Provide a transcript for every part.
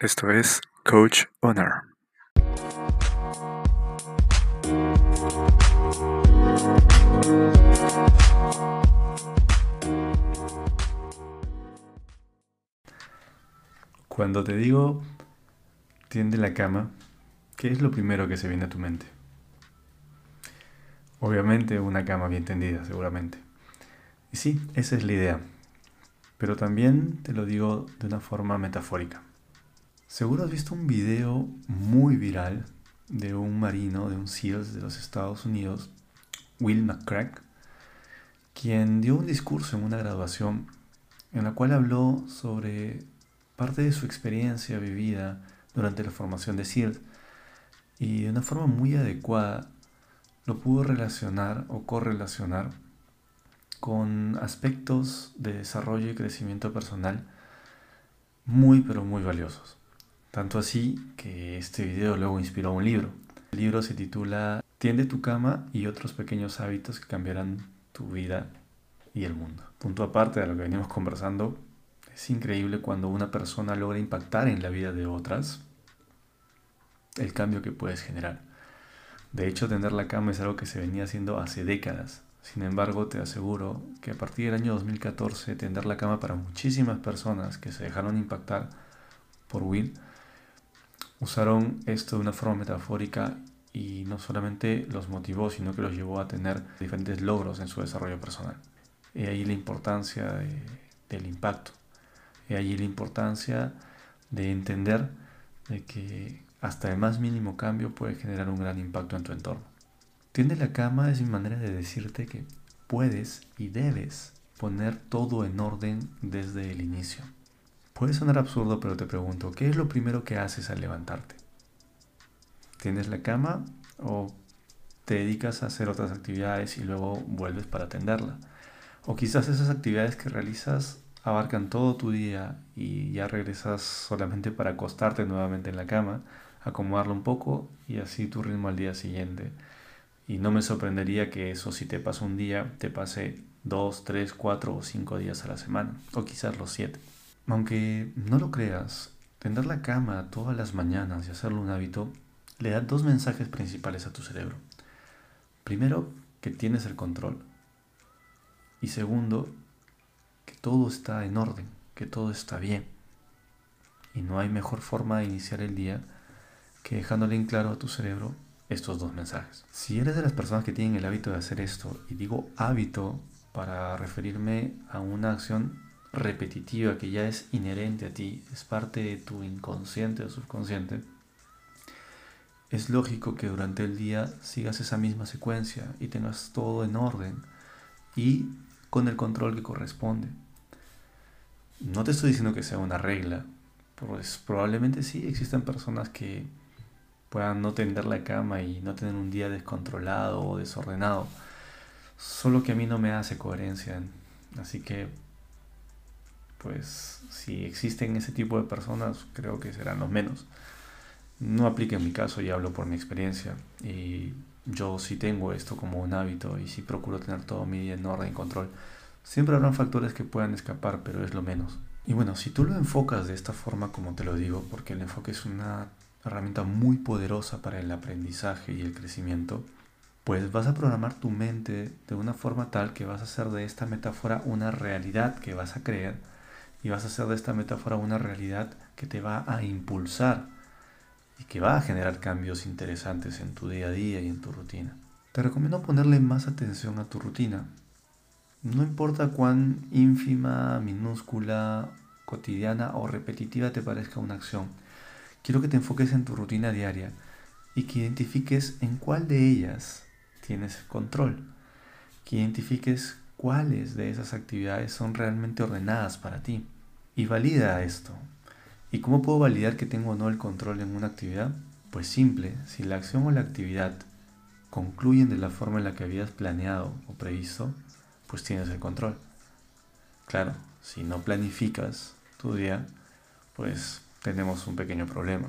Esto es Coach Honor. Cuando te digo tiende la cama, ¿qué es lo primero que se viene a tu mente? Obviamente una cama bien tendida, seguramente. Y sí, esa es la idea. Pero también te lo digo de una forma metafórica. Seguro has visto un video muy viral de un marino, de un SEALs de los Estados Unidos, Will McCrack, quien dio un discurso en una graduación en la cual habló sobre parte de su experiencia vivida durante la formación de SEALs y de una forma muy adecuada lo pudo relacionar o correlacionar con aspectos de desarrollo y crecimiento personal muy pero muy valiosos. Tanto así que este video luego inspiró un libro. El libro se titula Tiende tu cama y otros pequeños hábitos que cambiarán tu vida y el mundo. Punto aparte de lo que venimos conversando, es increíble cuando una persona logra impactar en la vida de otras el cambio que puedes generar. De hecho, tender la cama es algo que se venía haciendo hace décadas. Sin embargo, te aseguro que a partir del año 2014, tender la cama para muchísimas personas que se dejaron impactar por Will, usaron esto de una forma metafórica y no solamente los motivó, sino que los llevó a tener diferentes logros en su desarrollo personal. Y ahí la importancia del impacto. Y ahí la importancia de entender de que hasta el más mínimo cambio puede generar un gran impacto en tu entorno. Tiende la cama es mi manera de decirte que puedes y debes poner todo en orden desde el inicio. Puede sonar absurdo, pero te pregunto, ¿qué es lo primero que haces al levantarte? ¿Tienes la cama o te dedicas a hacer otras actividades y luego vuelves para atenderla? O quizás esas actividades que realizas abarcan todo tu día y ya regresas solamente para acostarte nuevamente en la cama acomodarlo un poco y así tu ritmo al día siguiente. Y no me sorprendería que eso si te pasa un día, te pase dos, tres, cuatro o cinco días a la semana, o quizás los siete. Aunque no lo creas, tender la cama todas las mañanas y hacerlo un hábito le da dos mensajes principales a tu cerebro. Primero, que tienes el control. Y segundo, que todo está en orden, que todo está bien. Y no hay mejor forma de iniciar el día que dejándole en claro a tu cerebro estos dos mensajes. Si eres de las personas que tienen el hábito de hacer esto, y digo hábito para referirme a una acción repetitiva que ya es inherente a ti, es parte de tu inconsciente o subconsciente, es lógico que durante el día sigas esa misma secuencia y tengas todo en orden y con el control que corresponde. No te estoy diciendo que sea una regla, pues probablemente sí existen personas que puedan no tender la cama y no tener un día descontrolado o desordenado. Solo que a mí no me hace coherencia. Así que, pues, si existen ese tipo de personas, creo que serán los menos. No aplica en mi caso y hablo por mi experiencia. Y yo sí tengo esto como un hábito y sí procuro tener todo mi día en orden y control. Siempre habrán factores que puedan escapar, pero es lo menos. Y bueno, si tú lo enfocas de esta forma como te lo digo, porque el enfoque es una herramienta muy poderosa para el aprendizaje y el crecimiento, pues vas a programar tu mente de una forma tal que vas a hacer de esta metáfora una realidad que vas a creer y vas a hacer de esta metáfora una realidad que te va a impulsar y que va a generar cambios interesantes en tu día a día y en tu rutina. Te recomiendo ponerle más atención a tu rutina. No importa cuán ínfima, minúscula, cotidiana o repetitiva te parezca una acción, quiero que te enfoques en tu rutina diaria y que identifiques en cuál de ellas tienes control, que identifiques cuáles de esas actividades son realmente ordenadas para ti y valida esto. ¿Y cómo puedo validar que tengo o no el control en una actividad? Pues simple, si la acción o la actividad concluyen de la forma en la que habías planeado o previsto, pues tienes el control. Claro, si no planificas tu día, pues tenemos un pequeño problema.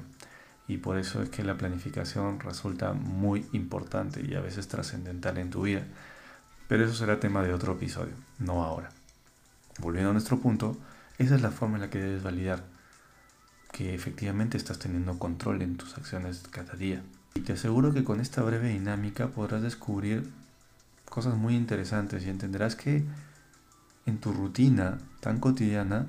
Y por eso es que la planificación resulta muy importante y a veces trascendental en tu vida. Pero eso será tema de otro episodio, no ahora. Volviendo a nuestro punto, esa es la forma en la que debes validar que efectivamente estás teniendo control en tus acciones cada día. Y te aseguro que con esta breve dinámica podrás descubrir cosas muy interesantes y entenderás que en tu rutina tan cotidiana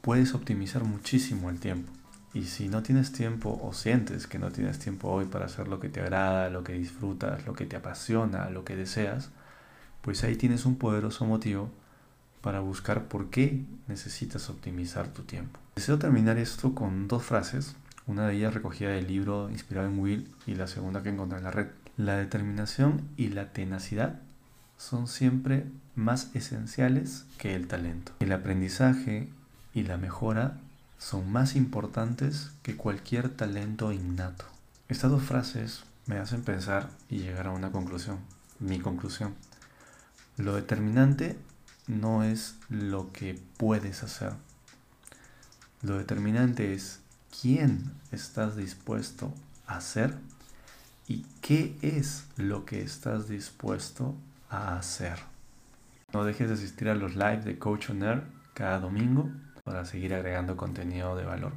puedes optimizar muchísimo el tiempo. Y si no tienes tiempo o sientes que no tienes tiempo hoy para hacer lo que te agrada, lo que disfrutas, lo que te apasiona, lo que deseas, pues ahí tienes un poderoso motivo para buscar por qué necesitas optimizar tu tiempo. Deseo terminar esto con dos frases, una de ellas recogida del libro inspirado en Will y la segunda que encontré en la red. La determinación y la tenacidad son siempre más esenciales que el talento. El aprendizaje y la mejora son más importantes que cualquier talento innato. Estas dos frases me hacen pensar y llegar a una conclusión, mi conclusión. Lo determinante no es lo que puedes hacer. Lo determinante es quién estás dispuesto a ser y qué es lo que estás dispuesto a hacer. No dejes de asistir a los lives de Coach On Air cada domingo para seguir agregando contenido de valor.